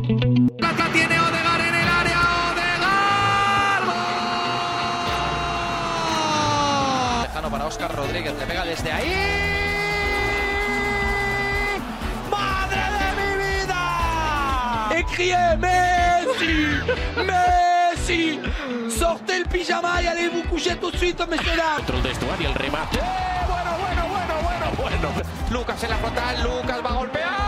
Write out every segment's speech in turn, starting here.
Tiene Odegaard en el área. Odegaard. ¡Gol! Lejano para Oscar Rodríguez, le pega desde ahí. ¡Madre de mi criez Messi Messi Sortez le pyjama et allez vous coucher tout de suite, messieurs dames Dentro del vestuario el remate. Eh, Bueno, bueno, bueno, bueno, bueno Lucas en la frontal, Lucas va a golpear.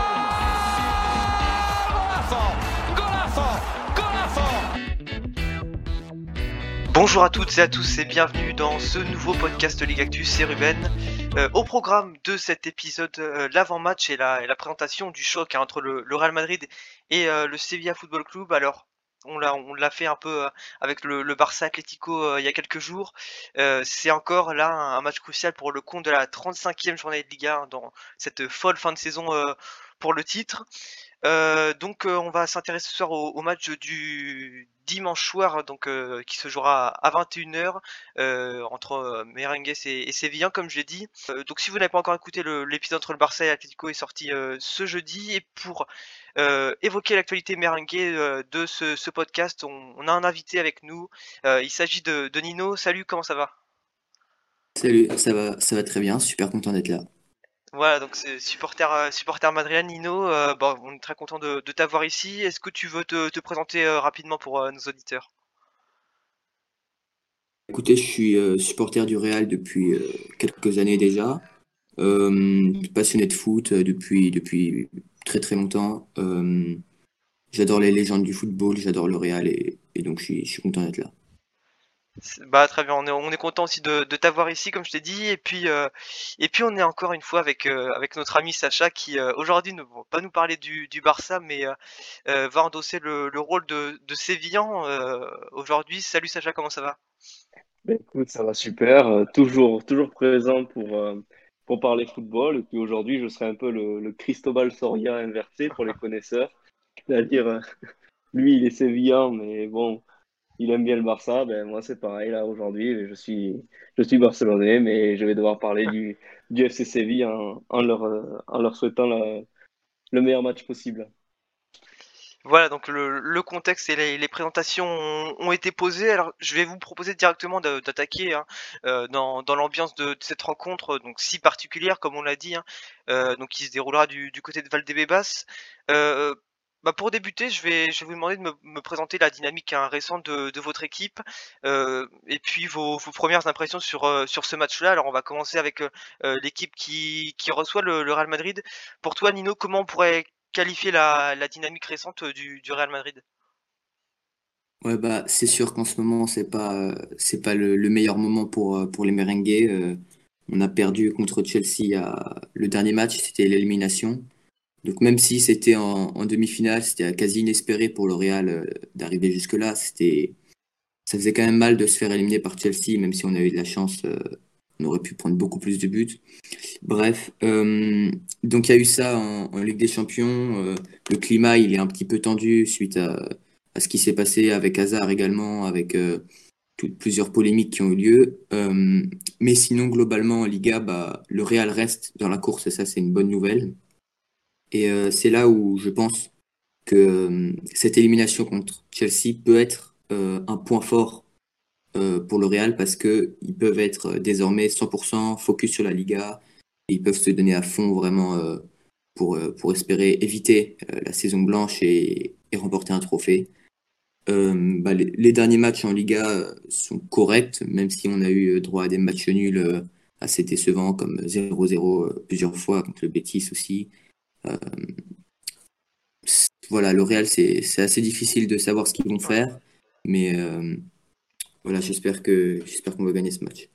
Bonjour à toutes et à tous et bienvenue dans ce nouveau podcast Ligue Actus, c'est Ruben. Euh, au programme de cet épisode, euh, l'avant-match et la, et la présentation du choc hein, entre le, le Real Madrid et euh, le Sevilla Football Club. Alors, on l'a, on l'a fait un peu euh, avec le, le Barça Atlético euh, il y a quelques jours. Euh, c'est encore là un, match crucial pour le compte de la 35e journée de Liga hein, dans cette folle fin de saison pour le titre. Euh, donc euh, on va s'intéresser ce soir au, match du dimanche soir donc euh, qui se jouera à 21h euh, entre Merengues et, et Sévillan comme je l'ai dit. Donc si vous n'avez pas encore écouté l'épisode entre le Barça et l'Atlético est sorti ce jeudi et pour évoquer l'actualité merengue de ce, podcast, on, a un invité avec nous. Il s'agit de, de Nino. Salut, comment ça va? Salut, ça va, ça va très bien, super content d'être là. Voilà, donc c'est supporter euh, supporter madrilène Nino. euh, bon, on est très content de, de t'avoir ici. Est-ce que tu veux te, te présenter euh, rapidement pour euh, nos auditeurs? Écoutez, je suis supporter du Real depuis quelques années déjà, passionné de foot depuis, depuis très très longtemps. J'adore les légendes du football, j'adore le Real et, donc je suis content d'être là. Bah très bien, on est, on est content aussi de, t'avoir ici, comme je t'ai dit, et puis euh, et puis on est encore une fois avec euh, avec notre ami Sacha qui euh, aujourd'hui ne va pas nous parler du, Barça, mais va endosser le, le rôle de, Sévillan aujourd'hui. Salut Sacha, comment ça va? Ben, écoute, ça va super, toujours, toujours présent pour, pour parler football. Et puis aujourd'hui, je serai un peu le, le Cristobal Soria inversé pour les connaisseurs. C'est-à-dire, lui, il est sévillan, mais bon, il aime bien le Barça. Ben, moi, c'est pareil, là, aujourd'hui, je suis, je suis barcelonais, mais je vais devoir parler du, du FC Séville en, leur, en leur souhaitant le meilleur match possible. Voilà, donc le, le contexte et les, présentations ont, été posées. Alors, je vais vous proposer directement d'attaquer hein, euh, dans, dans l'ambiance de, cette rencontre, donc si particulière, comme on l'a dit, hein, euh, donc qui se déroulera du, du côté de Valdebebas. Euh, bah pour débuter, je vais, vous demander de me, présenter la dynamique hein, récente de, votre équipe euh, et puis vos, premières impressions sur, euh, sur ce match-là. Alors, on va commencer avec euh, l'équipe qui, reçoit le, Real Madrid. Pour toi, Nino, comment on pourrait qualifier la, dynamique récente du, Real Madrid? Ouais, bah, c'est sûr qu'en ce moment, c'est pas, c'est pas le, le meilleur moment pour, les merengues. On a perdu contre Chelsea le dernier match, c'était l'élimination. Donc même si c'était en, demi-finale, c'était quasi inespéré pour le Real euh, d'arriver jusque-là. C'était, ça faisait quand même mal de se faire éliminer par Chelsea, même si on a eu de la chance, euh, on aurait pu prendre beaucoup plus de buts. Bref, euh, donc il y a eu ça en, Ligue des Champions. Le climat, il est un petit peu tendu suite à, ce qui s'est passé avec Hazard également, avec toutes- plusieurs polémiques qui ont eu lieu. Mais sinon, globalement, en Liga, bah, le Real reste dans la course et ça, c'est une bonne nouvelle. Et euh, c'est là où je pense que euh, cette élimination contre Chelsea peut être euh, un point fort pour le Real parce que ils peuvent être désormais 100% focus sur la Liga et ils peuvent se donner à fond vraiment pour, pour espérer éviter la saison blanche et, et remporter un trophée. Bah, les, les derniers matchs en Liga sont corrects, même si on a eu droit à des matchs nuls assez décevants comme 0-0 euh, plusieurs fois contre le Betis aussi. Euh, voilà, le Real, c'est assez difficile de savoir ce qu'ils vont faire, mais euh, voilà, j'espère qu'on va gagner ce match.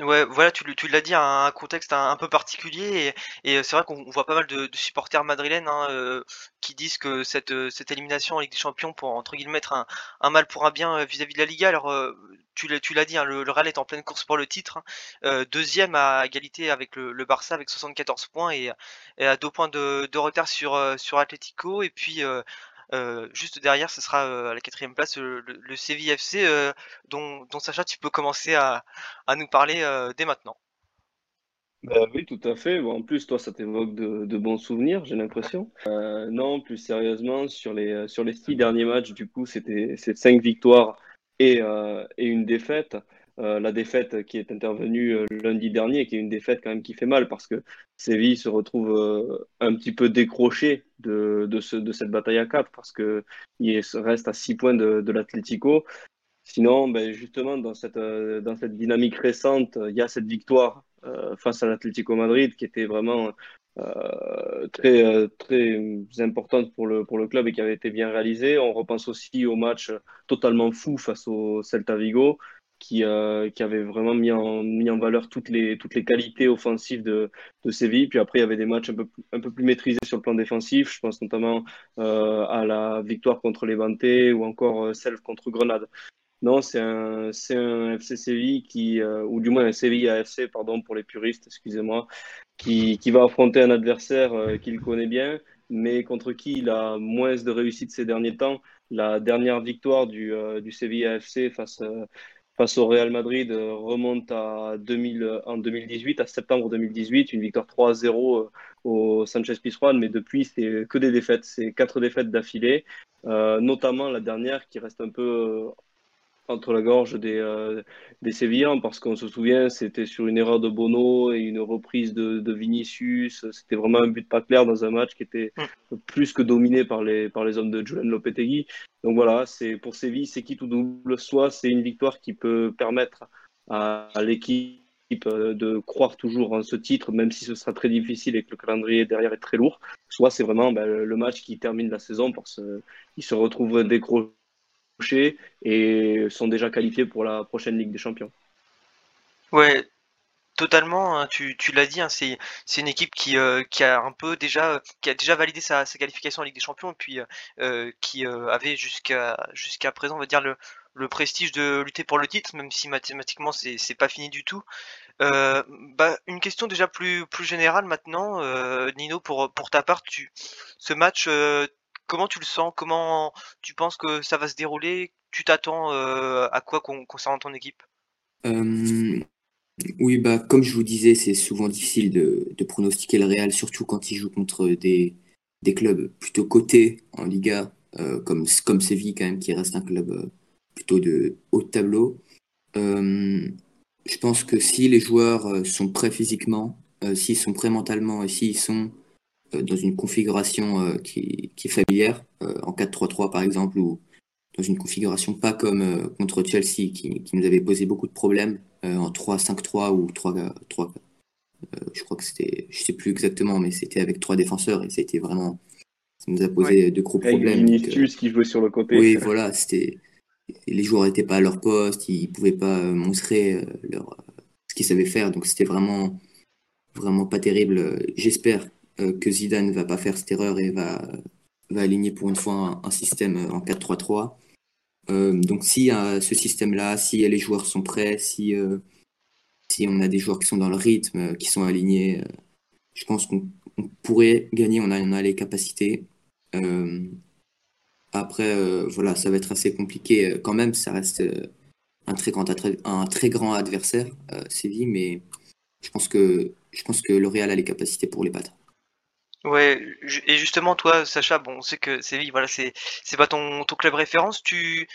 Ouais, voilà, tu, l'as dit, un, un contexte un, peu particulier et, c'est vrai qu'on voit pas mal de, supporters madrilènes hein, euh, qui disent que cette, euh, cette élimination en Ligue des Champions pour entre guillemets un, mal pour un bien euh, vis-à-vis de la Liga. Alors tu l'as dit, hein, le, Real est en pleine course pour le titre, hein. Deuxième à égalité avec le, Barça avec 74 points et, à deux points de, retard sur sur Atlético et puis juste derrière, ce sera euh, à la quatrième place le, le, le Séville FC, euh, dont, Sacha, tu peux commencer à, nous parler euh, dès maintenant. Bah oui, tout à fait. En plus, toi, ça t'évoque de, bons souvenirs, j'ai l'impression. Euh, non, plus sérieusement, sur les, six derniers matchs, du coup, c'était cinq victoires euh, et une défaite. Euh, la défaite qui est intervenue euh, lundi dernier, qui est une défaite quand même qui fait mal parce que Séville se retrouve euh, un petit peu décroché de, de, ce, de cette bataille à quatre parce que il reste à six points de, l'Atlético. Sinon, ben justement, dans cette, dans cette dynamique récente, il y a cette victoire face à l'Atlético Madrid qui était vraiment très, très importante pour le, pour le club et qui avait été bien réalisée. On repense aussi au match totalement fou face au Celta Vigo qui, euh, qui avait vraiment mis en, mis en valeur toutes les, toutes les qualités offensives de, de Séville. Puis après, il y avait des matchs un peu, un peu plus maîtrisés sur le plan défensif. Je pense notamment euh, à la victoire contre Levante ou encore euh, celle contre Grenade. Non, c'est un, c'est un FC Séville qui, ou du moins un Séville AFC, pardon pour les puristes, excusez-moi, qui, qui va affronter un adversaire qu'il connaît bien, mais contre qui il a moins de réussite ces derniers temps. La dernière victoire du, euh, du Séville AFC face, face au Real Madrid euh, remonte à 2000, en 2018, à septembre 2018, une victoire 3-0 euh, au Sanchez Pizjuan, mais depuis c'est que des défaites, c'est quatre défaites d'affilée, euh, notamment la dernière qui reste un peu entre la gorge des, euh, des Sévillans parce qu'on se souvient, c'était sur une erreur de Bono et une reprise de, de Vinicius. C'était vraiment un but pas clair dans un match qui était plus que dominé par les, par les hommes de Julian Lopetegui. Donc voilà, c'est pour Séville, c'est qui tout double. Soit c'est une victoire qui peut permettre à, à l'équipe euh, de croire toujours en ce titre, même si ce sera très difficile et que le calendrier derrière est très lourd. Soit c'est vraiment ben, le match qui termine la saison parce qu'ils se retrouvent décrochés et sont déjà qualifiés pour la prochaine Ligue des Champions. Ouais, totalement. hein, tu, tu l'as dit, hein, c'est une équipe qui euh, qui a un peu déjà qui a déjà validé sa, sa qualification en Ligue des Champions et puis euh, qui euh, avait jusqu'à jusqu'à présent, on va dire le le prestige de lutter pour le titre, même si mathématiquement c'est c'est pas fini du tout. Bah, une question déjà plus plus générale maintenant, Nino, pour pour ta part, tu ce match, comment tu le sens? Comment tu penses que ça va se dérouler? Tu t'attends euh, à quoi con- concernant ton équipe? Oui, bah, comme je vous disais, c'est souvent difficile de, pronostiquer le Real, surtout quand il joue contre des, clubs plutôt cotés en Liga, euh, comme, comme Séville, quand même, qui reste un club euh, plutôt de haut de tableau. Je pense que si les joueurs sont prêts physiquement, s'ils sont prêts mentalement et s'ils sont dans une configuration euh, qui, qui est familière, euh, en 4-3-3 par exemple, ou dans une configuration pas comme euh, contre Chelsea qui, qui nous avait posé beaucoup de problèmes euh, en 3-5-3 ou 3, 3 euh, je crois que c'était, je sais plus exactement, mais c'était avec trois défenseurs et c'était vraiment, ça nous a posé de gros Avec problèmes. euh, Vinicius qui jouait sur le côté. oui, voilà, c'était, les joueurs n'étaient pas à leur poste, ils pouvaient pas euh, montrer euh, leur, ce qu'ils savaient faire, donc c'était vraiment, vraiment pas terrible. Euh, J'espère euh, que Zidane va pas faire cette erreur et va, aligner pour une fois un, système euh, en 4-3-3. Euh, donc si euh, ce système-là, si les joueurs sont prêts, si, euh, on a des joueurs qui sont dans le rythme, euh, qui sont alignés, euh, je pense qu'on on pourrait gagner, on a, les capacités. Euh, après, euh, voilà, ça va être assez compliqué euh, quand même, ça reste euh, un très grand, adversaire, euh, Séville, mais je pense que, je pense que le Real a les capacités pour les battre. Ouais, et justement toi, Sacha, bon, on sait que Séville, voilà, c'est pas ton club référence. Tu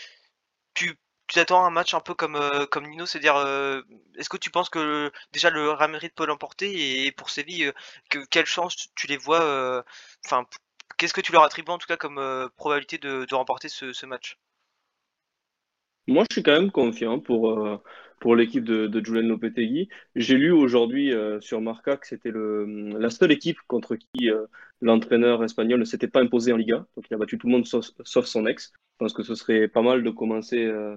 tu tu t'attends à un match un peu comme euh, Nino, c'est-à-dire, euh, est-ce que tu penses que déjà le Real peut l'emporter et pour Séville, euh, que quelle chance tu les vois, enfin, qu'est-ce que tu leur attribues en tout cas comme probabilité de remporter ce match? Moi, je suis quand même confiant pour, pour l'équipe de, de Julian Lopetegui. J'ai lu aujourd'hui euh, sur Marca que c'était le, la seule équipe contre qui euh, l'entraîneur espagnol ne s'était pas imposé en Liga. Donc, il a battu tout le monde sauf, sauf son ex. Je pense que ce serait pas mal de commencer, euh,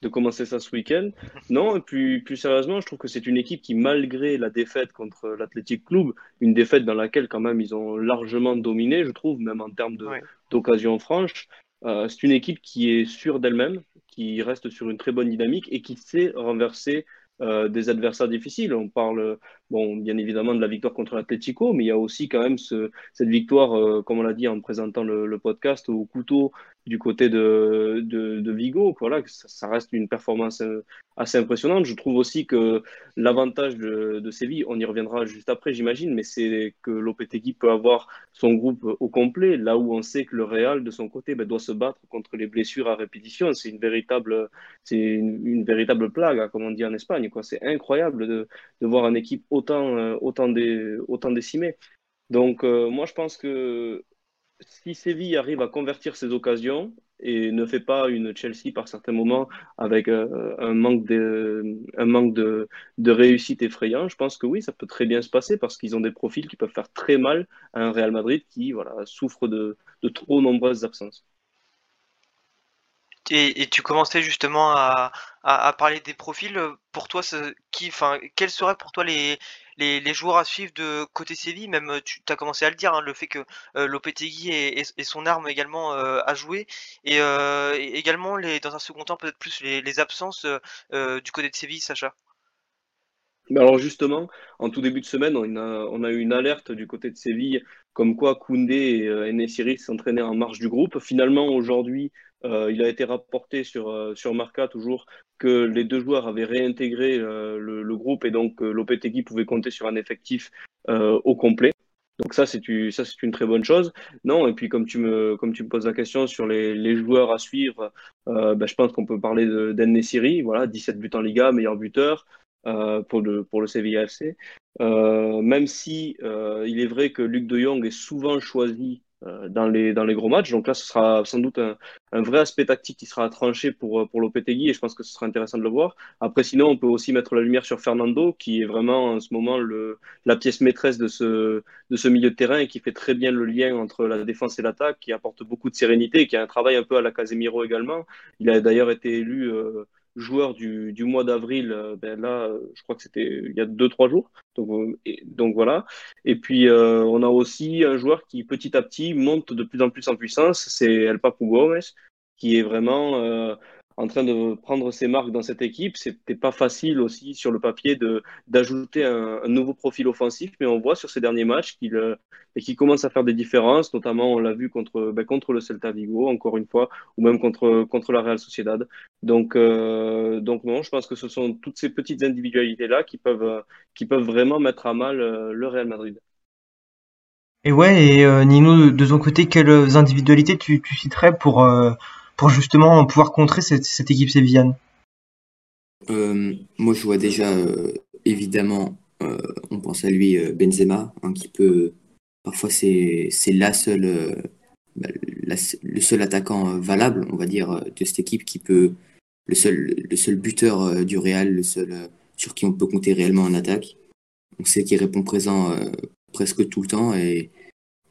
de commencer ça ce week-end. Non, et puis plus sérieusement, je trouve que c'est une équipe qui, malgré la défaite contre l'Athletic Club, une défaite dans laquelle quand même ils ont largement dominé, je trouve, même en termes de, Ouais. d'occasion franche, euh, c'est une équipe qui est sûre d'elle-même, qui reste sur une très bonne dynamique et qui sait renverser euh, des adversaires difficiles. On parle bon, bien évidemment de la victoire contre l'Atlético, mais il y a aussi quand même ce, cette victoire, comme on l'a dit en présentant le, podcast, au couteau du côté de, de, de Vigo. Voilà, ça, reste une performance assez impressionnante. Je trouve aussi que l'avantage de, Séville, on y reviendra juste après, j'imagine, mais c'est que Lopetegui peut avoir son groupe au complet, là où on sait que le Real, de son côté, ben, doit se battre contre les blessures à répétition. C'est une véritable, c'est une, véritable plague, hein, comme on dit en Espagne. C'est incroyable de, de, voir une équipe autant, euh, autant, autant décimée. Donc, euh, moi, je pense que si Séville arrive à convertir ses occasions et ne fait pas une Chelsea par certains moments avec euh, un manque, de, un manque de, de, réussite effrayant, je pense que oui, ça peut très bien se passer parce qu'ils ont des profils qui peuvent faire très mal à un Real Madrid qui voilà, souffre de, de trop nombreuses absences. Et, tu commençais justement à, à, parler des profils. Pour toi, qui, enfin, quels seraient pour toi les, les, joueurs à suivre de côté Séville? Même tu as commencé à le dire, hein, le fait que euh, Lopetegui et, son arme également euh, à jouer, et, euh, et, également les, dans un second temps peut-être plus les, absences euh, du côté de Séville, Sacha. Alors justement, en tout début de semaine, on a, on a eu une alerte du côté de Séville, comme quoi Koundé et euh, s'entraînaient en marge du groupe. Finalement, aujourd'hui, euh, il a été rapporté sur, euh, sur Marca toujours que les deux joueurs avaient réintégré euh, le, groupe et donc euh, Lopetegui pouvait compter sur un effectif au complet. Donc ça c'est ça c'est une très bonne chose. Non et puis comme tu me comme tu me poses la question sur les, les joueurs à suivre, ben, je pense qu'on peut parler d'Enesiri, voilà 17 buts en Liga, meilleur buteur pour le pour le Sevilla FC. Même si il est vrai que Luc De Jong est souvent choisi dans les dans les gros matchs, donc là ce sera sans doute un, un vrai aspect tactique qui sera tranché pour pour Lopetegui et je pense que ce sera intéressant de le voir. Après sinon on peut aussi mettre la lumière sur Fernando qui est vraiment en ce moment le la pièce maîtresse de ce de ce milieu de terrain et qui fait très bien le lien entre la défense et l'attaque, qui apporte beaucoup de sérénité, qui a un travail un peu à la Casemiro également. Il a d'ailleurs été élu euh, joueur du, du mois d'avril, euh, ben là, je crois que c'était il y a deux trois jours. Donc, euh, et, donc voilà. Et puis euh, on a aussi un joueur qui petit à petit monte de plus en plus en puissance, c'est El Papu Gomez, qui est vraiment euh, en train de prendre ses marques dans cette équipe. C'était pas facile aussi sur le papier d'ajouter un, nouveau profil offensif, mais on voit sur ces derniers matchs qu'il euh, qui commence à faire des différences. Notamment, on l'a vu contre ben, contre le Celta Vigo, encore une fois, ou même contre contre la Real Sociedad. Donc euh, donc non, je pense que ce sont toutes ces petites individualités là qui peuvent qui peuvent vraiment mettre à mal euh, le Real Madrid. Et ouais, et euh, Nino, de ton côté, quelles individualités tu, tu citerais pour euh, pour justement pouvoir contrer cette, équipe sévillane euh, Moi, je vois déjà, euh, évidemment, euh, on pense à lui, Benzema, hein, qui peut. Parfois, c'est la seule, bah, le seul attaquant valable, on va dire, de cette équipe qui peut. Le seul, le seul buteur du Real, le seul sur qui on peut compter réellement en attaque. On sait qu'il répond présent presque tout le temps et,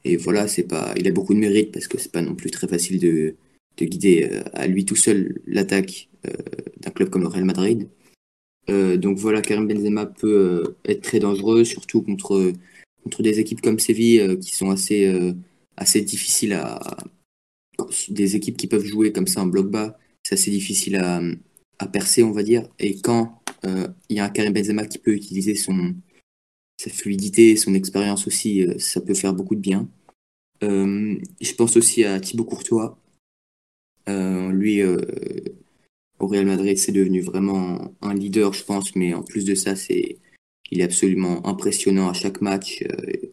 et voilà, c'est pas. Il a beaucoup de mérite parce que c'est pas non plus très facile de de guider euh, à lui tout seul l'attaque euh, d'un club comme le Real Madrid. Euh, donc voilà, Karim Benzema peut être très dangereux, surtout contre, contre des équipes comme Séville qui sont assez, assez difficiles à. des équipes qui peuvent jouer comme ça en bloc bas, c'est assez difficile à, à percer, on va dire. Et quand il y a un Karim Benzema qui peut utiliser son, sa fluidité, son expérience aussi, ça peut faire beaucoup de bien. Je pense aussi à Thibaut Courtois, lui, euh, au Real Madrid, c'est devenu vraiment un leader, je pense, mais en plus de ça, c'est, il est absolument impressionnant à chaque match. Euh,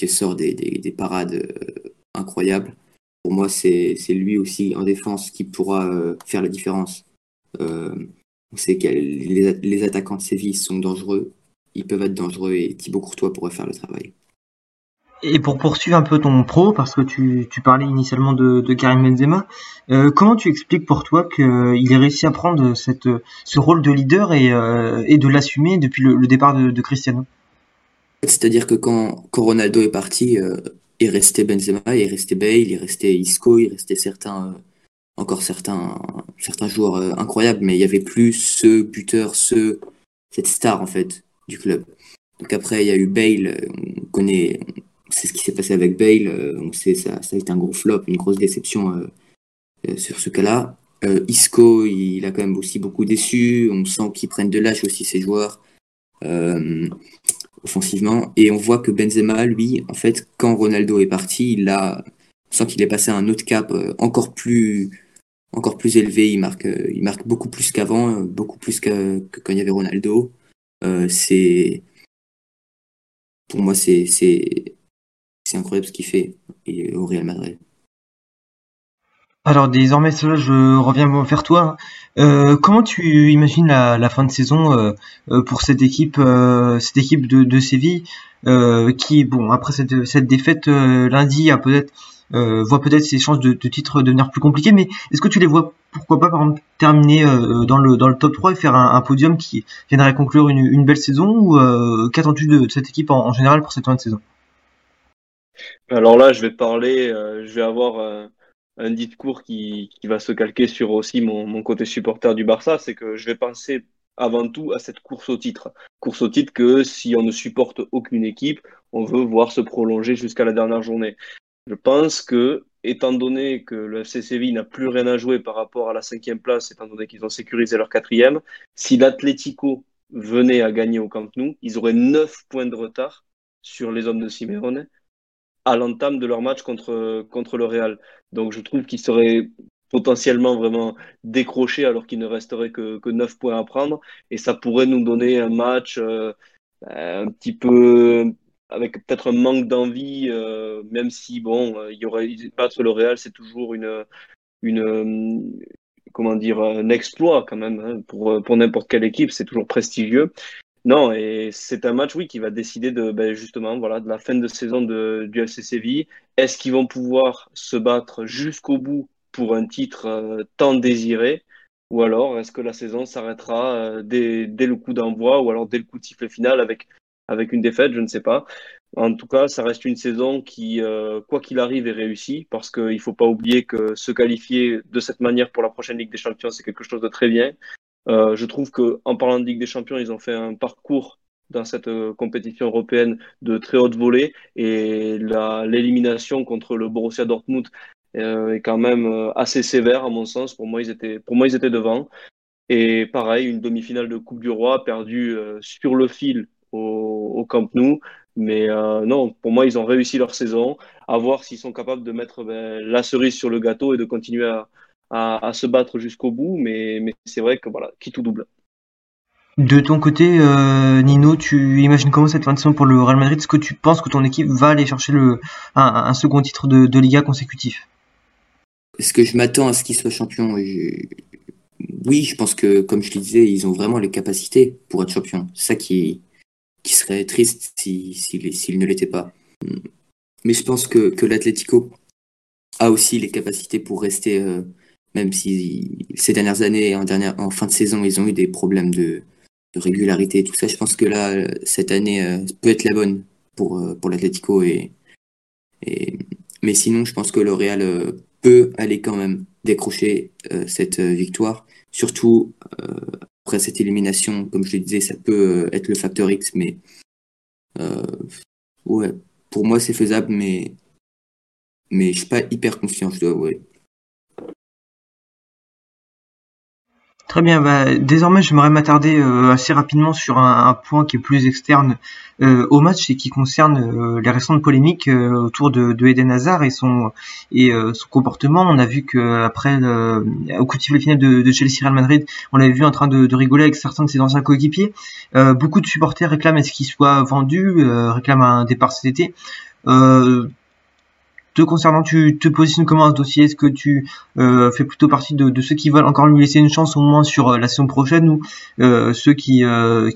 il sort des, des, des parades euh, incroyables. Pour moi, c'est, lui aussi en défense qui pourra euh, faire la différence. on sait que les, les attaquants de Séville sont dangereux. Ils peuvent être dangereux et Thibaut Courtois pourrait faire le travail. Et pour poursuivre un peu ton pro, parce que tu, parlais initialement de, Karim Benzema, euh, comment tu expliques pour toi qu'il ait réussi à prendre ce rôle de leader et, euh, de l'assumer depuis le, départ de, Cristiano? C'est-à-dire que quand, quand, Ronaldo est parti, euh, il restait Benzema, il restait Bale, il restait Isco, il restait certains, euh, encore certains, certains joueurs euh, incroyables, mais il y avait plus ce buteur, ce, cette star en fait du club. Donc après, il y a eu Bale, on connaît, c'est ce qui s'est passé avec Bale. Euh, on sait ça, ça a été un gros flop, une grosse déception euh, euh, sur ce cas-là. Isco, il a quand même aussi beaucoup déçu. On sent qu'ils prennent de l'âge aussi ces joueurs. offensivement. Et on voit que Benzema, lui, en fait, quand Ronaldo est parti, il a, on sent qu'il est passé à un autre cap encore plus, encore plus élevé. Il marque, il marque beaucoup plus qu'avant, beaucoup plus que, que, quand il y avait Ronaldo. c'est, pour moi, c'est, c'est, incroyable ce qu'il fait au Real Madrid. Alors désormais, cela, je reviens vers toi. Euh, comment tu imagines la, fin de saison euh, euh, pour cette équipe, de, Séville, qui, bon, après cette, défaite lundi, voit peut-être ses chances de, titre devenir plus compliquées, mais est-ce que tu les vois, pourquoi pas, par exemple, terminer dans le top 3 et faire un, podium qui viendrait conclure une, une belle saison, ou qu'attends-tu de, cette équipe en, général pour cette fin de saison? Alors là, je vais parler, je vais avoir un discours qui, qui, va se calquer sur aussi mon, côté supporter du Barça, c'est que je vais penser avant tout à cette course au titre. Course au titre que si on ne supporte aucune équipe, on veut voir se prolonger jusqu'à la dernière journée. Je pense que, étant donné que le FC n'a plus rien à jouer par rapport à la cinquième place, étant donné qu'ils ont sécurisé leur quatrième, si l'Atlético venait à gagner au Camp Nou, ils auraient neuf points de retard sur les hommes de Simeone à l'entame de leur match contre, contre le Real. Donc je trouve qu'ils seraient potentiellement vraiment décrochés alors qu'il ne resterait que, que 9 points à prendre. Et ça pourrait nous donner un match euh, un petit peu avec peut-être un manque d'envie, euh, même si bon, il y aurait battre le Real, c'est toujours une, une comment dire un exploit quand même hein, pour, pour n'importe quelle équipe, c'est toujours prestigieux. Non, et c'est un match, oui, qui va décider de, ben, justement, voilà, de la fin de saison de, du FC Séville. Est-ce qu'ils vont pouvoir se battre jusqu'au bout pour un titre euh, tant désiré? Ou alors, est-ce que la saison s'arrêtera euh, dès, dès, le coup d'envoi ou alors dès le coup de sifflet final avec, avec une défaite? Je ne sais pas. En tout cas, ça reste une saison qui, euh, quoi qu'il arrive, est réussie parce qu'il ne faut pas oublier que se qualifier de cette manière pour la prochaine Ligue des Champions, c'est quelque chose de très bien. Euh, je trouve que en parlant de Ligue des Champions, ils ont fait un parcours dans cette euh, compétition européenne de très haute volée et l'élimination contre le Borussia Dortmund euh, est quand même assez sévère à mon sens. Pour moi, ils étaient, pour moi, ils étaient devant. Et pareil, une demi-finale de Coupe du Roi perdue sur le fil au, au Camp Nou. Mais non, pour moi, ils ont réussi leur saison. À voir s'ils sont capables de mettre ben, la cerise sur le gâteau et de continuer à, à, se battre jusqu'au bout, mais, mais c'est vrai que voilà, qui tout double. De ton côté, euh, Nino, tu imagines comment cette fin de saison pour le Real Madrid? Est-ce que tu penses que ton équipe va aller chercher le, un, second titre de, Liga consécutif? Est-ce que je m'attends à ce qu'ils soient champions Oui, je pense que, comme je le disais, ils ont vraiment les capacités pour être champions. C'est ça qui, qui serait triste s'ils si, ne l'étaient pas. Mais je pense que, que l'Atlético a aussi les capacités pour rester euh, même si ces dernières années, en, fin de saison, ils ont eu des problèmes de, régularité et tout ça. Je pense que là, cette année euh, peut être la bonne pour, euh, pour l'Atlético. Et, et, mais sinon, je pense que le Real euh, peut aller quand même décrocher cette victoire. Surtout après cette élimination, comme je le disais, ça peut être le facteur X, mais ouais, pour moi c'est faisable, mais mais je suis pas hyper confiant, je dois avouer. Très bien, bah, désormais j'aimerais m'attarder euh, assez rapidement sur un, point qui est plus externe euh, au match et qui concerne euh, les récentes polémiques autour de, Eden Hazard et son et son comportement. On a vu que après au coup de sifflet final de, Chelsea Real Madrid, on l'avait vu en train de, rigoler avec certains de ses anciens coéquipiers. beaucoup de supporters réclament à ce qu'il soit vendu, réclament un départ cet été te concernant, tu te positionnes comment ce dossier? Est-ce que tu euh, fais plutôt partie de, ceux qui veulent encore lui laisser une chance au moins sur euh, la saison prochaine ou euh, ceux qui,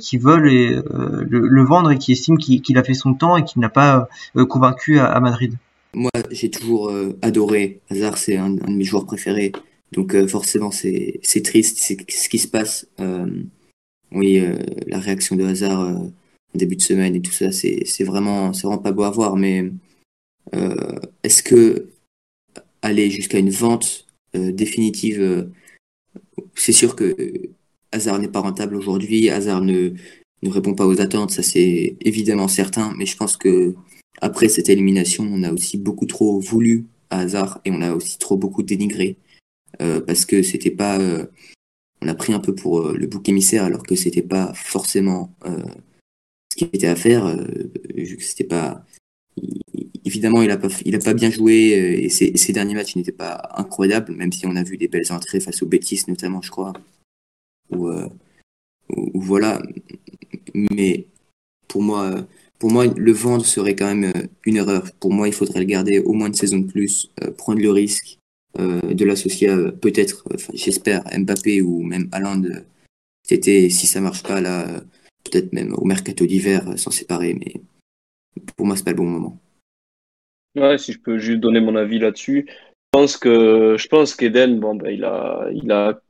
qui veulent le, vendre et qui estiment qu'il a fait son temps et qu'il n'a pas convaincu à, Madrid? Moi, j'ai toujours adoré Hazard, c'est un, de mes joueurs préférés. Donc forcément, c'est triste, c'est ce qui se passe. oui, la réaction de Hazard en début de semaine et tout ça, c'est vraiment, vraiment pas beau à voir, mais est-ce que aller jusqu'à une vente euh, définitive, euh, c'est sûr que Hazard n'est pas rentable aujourd'hui, Hazard ne, ne répond pas aux attentes, ça c'est évidemment certain, mais je pense que après cette élimination, on a aussi beaucoup trop voulu à Hazard et on a aussi trop beaucoup dénigré parce que c'était pas, on a pris un peu pour le bouc émissaire alors que c'était pas forcément ce qui était à faire. Euh, vu que c'était pas. Évidemment, il a pas, il a pas bien joué euh, et ses, derniers matchs n'étaient pas incroyables, même si on a vu des belles entrées face aux Betis notamment, je crois. Euh, voilà. Mais pour moi, le vendre serait quand même une erreur. Pour moi, il faudrait le garder au moins une saison de plus, prendre le risque de l'associer peut-être, j'espère, Mbappé ou même Haaland c'était si ça marche pas là peut-être même au mercato d'hiver euh, s'en séparer, mais pour moi, c'est pas le bon moment. Ouais, si je peux juste donner mon avis là-dessus, je pense que je pense qu'Eden, bon, ben, il a, il a,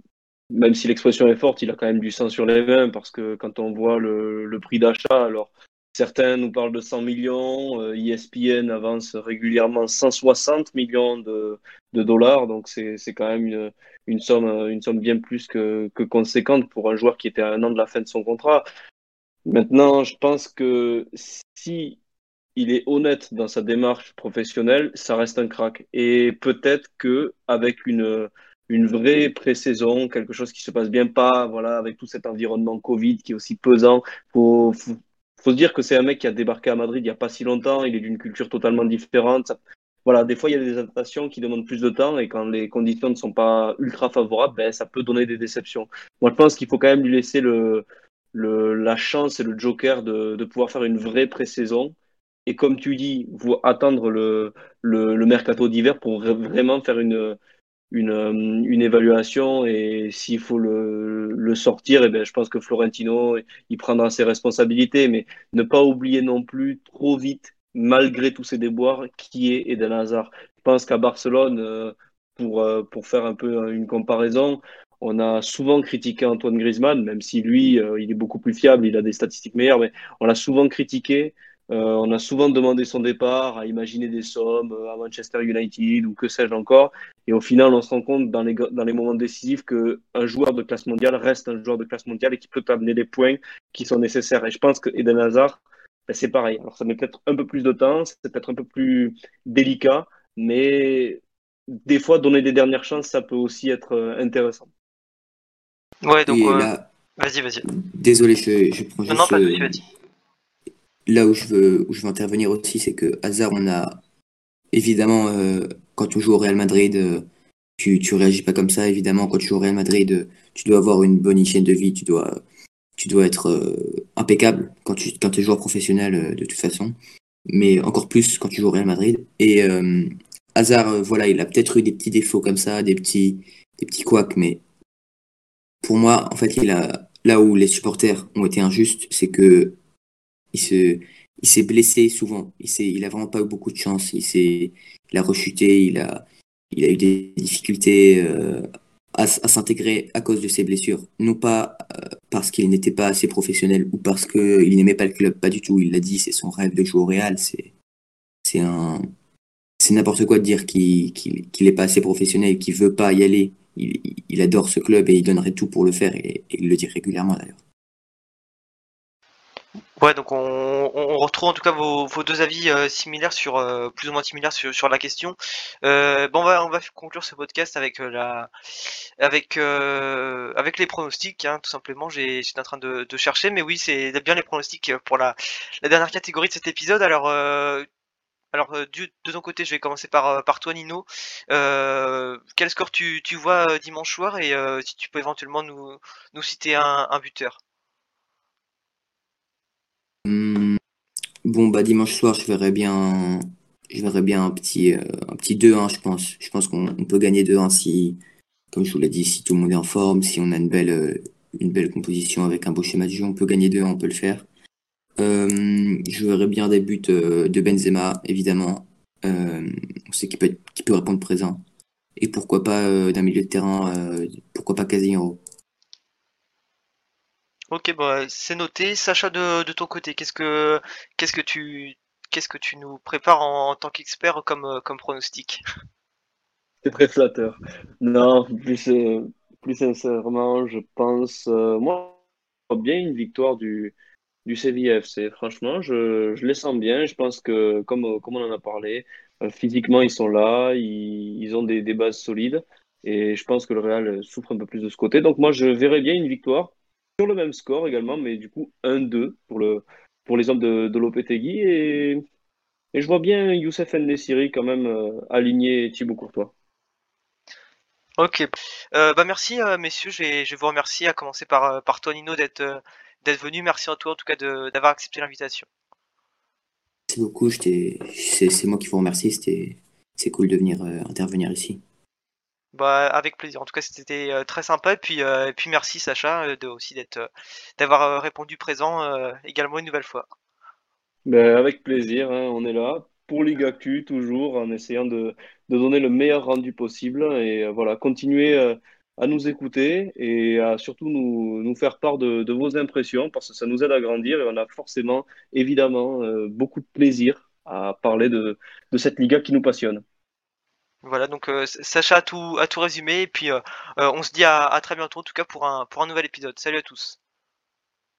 même si l'expression est forte, il a quand même du sang sur les mains parce que quand on voit le, le prix d'achat, alors certains nous parlent de 100 millions, ESPN euh, e avance régulièrement 160 millions de, de dollars, donc c'est quand même une, une, somme, une somme bien plus que, que conséquente pour un joueur qui était à un an de la fin de son contrat. Maintenant, je pense que si il est honnête dans sa démarche professionnelle, ça reste un crack. Et peut-être que avec une une vraie pré-saison, quelque chose qui se passe bien pas, voilà, avec tout cet environnement Covid qui est aussi pesant, faut, faut, se dire que c'est un mec qui a débarqué à Madrid il y a pas si longtemps, il est d'une culture totalement différente. voilà, des fois il y a des adaptations qui demandent plus de temps et quand les conditions ne sont pas ultra favorables, ben, ça peut donner des déceptions. Moi, je pense qu'il faut quand même lui laisser le le, la chance et le joker de, de pouvoir faire une vraie pré-saison. Et comme tu dis, vous attendre le, le, mercato d'hiver pour vraiment faire une, une, une évaluation et s'il faut le, le sortir, et eh bien, je pense que Florentino il prendra ses responsabilités, mais ne pas oublier non plus trop vite, malgré tous ces déboires, qui est Eden Hazard. Je pense qu'à Barcelone, euh, pour, euh, pour faire un peu une comparaison, on a souvent critiqué Antoine Griezmann, même si lui, euh, il est beaucoup plus fiable, il a des statistiques meilleures, mais on l'a souvent critiqué. Euh, on a souvent demandé son départ, à imaginer des sommes euh, à Manchester United ou que sais-je encore. Et au final, on se rend compte dans les, dans les moments décisifs qu'un joueur de classe mondiale reste un joueur de classe mondiale et qui peut amener les points qui sont nécessaires. Et je pense que Eden Hazard, ben, c'est pareil. Alors ça met peut-être un peu plus de temps, c'est peut-être un peu plus délicat, mais des fois, donner des dernières chances, ça peut aussi être intéressant. Ouais, donc. Euh, vas-y, vas-y. Désolé, je, je prends juste. Non, non, pas de vas-y. Là où je veux, où je veux intervenir aussi, c'est que Hazard, on a. Évidemment, euh, quand tu joues au Real Madrid, euh, tu, tu réagis pas comme ça. Évidemment, quand tu joues au Real Madrid, tu dois avoir une bonne hygiène de vie, tu dois, être impeccable quand tu es joueur professionnel de toute façon. Mais encore plus quand tu joues au Real Madrid. Et Hazard, voilà, il a peut-être eu des petits défauts comme ça, des petits, des petits couacs, mais pour moi, en fait, là où les supporters ont été injustes, c'est que il se, il s'est blessé souvent. Il s'est, il a vraiment pas eu beaucoup de chance. Il s'est, il a rechuté, il a, il a eu des difficultés euh, à, s'intégrer à cause de ses blessures. Non pas euh, parce qu'il n'était pas assez professionnel ou parce qu'il n'aimait pas le club, pas du tout. Il l'a dit, c'est son rêve de jouer au Real. C'est, c'est un, c'est n'importe quoi de dire qu'il, qu'il, qu'il est pas assez professionnel, qu'il veut pas y aller il, adore ce club et il donnerait tout pour le faire et, il le dit régulièrement d'ailleurs. Ouais, donc on, retrouve en tout cas vos, deux avis euh, similaires sur euh, plus ou moins similaires sur, la question. Euh, bon, on va on va conclure ce podcast avec la avec avec les pronostics, hein, tout simplement. J'ai j'étais en train de, chercher, mais oui, c'est bien les pronostics pour la la dernière catégorie de cet épisode. Alors alors, euh, de ton côté, je vais commencer par, euh, par toi, Nino. Euh, quel score tu, tu vois dimanche soir? Et si tu peux éventuellement nous, nous citer un, buteur hmm, Bon, bah dimanche soir, je verrais bien, je verrais bien un petit, un petit 2-1, je pense. Je pense qu'on peut gagner 2-1 si, comme je vous l'ai dit, si tout le monde est en forme, si on a une belle, belle composition avec un beau schéma de jeu, on peut gagner 2-1, on peut le faire. Euh, je verrais bien des buts euh, de Benzema, évidemment. Euh, on sait qu'il peut, peut répondre présent. Et pourquoi pas d'un milieu de terrain, pourquoi pas Casemiro. Ok, bah, c'est noté. Sacha, de, de ton côté, qu'est-ce que qu'est-ce que tu qu'est-ce que tu nous prépares en, tant qu'expert comme comme pronostic? C'est très flatteur. Non, plus plus sincèrement, je pense moi bien une victoire du du. Franchement, je, je, les sens bien. Je pense que, comme, comme on en a parlé, euh, physiquement, ils sont là, ils, ils ont des, bases solides. Et je pense que le Real souffre un peu plus de ce côté. Donc moi, je verrais bien une victoire sur le même score également, mais du coup 1-2 pour le, pour les hommes de, de Lopetegui. Et, et je vois bien Youssef Nesiri quand même euh, aligner Thibaut Courtois. Ok. Euh, bah merci euh, messieurs, je vais, je vais vous remercier à commencer par, euh, par toi Nino d'être euh, d'être venu. Merci à toi en tout cas de- d'avoir accepté l'invitation. Merci beaucoup. C'est moi qui vous remercie. C'était c'est cool de venir euh, intervenir ici. Bah avec plaisir. En tout cas c'était euh, très sympa et puis euh, merci Sacha euh, de aussi d'être d'avoir répondu présent également une nouvelle fois. Ben, avec plaisir, hein, on est là pour Ligue Actu, toujours en essayant de, donner le meilleur rendu possible. Et voilà, continuez à nous écouter et à surtout nous, nous faire part de, vos impressions parce que ça nous aide à grandir et on a forcément, évidemment, beaucoup de plaisir à parler de cette Liga qui nous passionne. Voilà donc euh, Sacha a tout a tout résumé et puis euh, euh, on se dit à, à très bientôt en tout cas pour un pour un nouvel épisode. Salut à tous.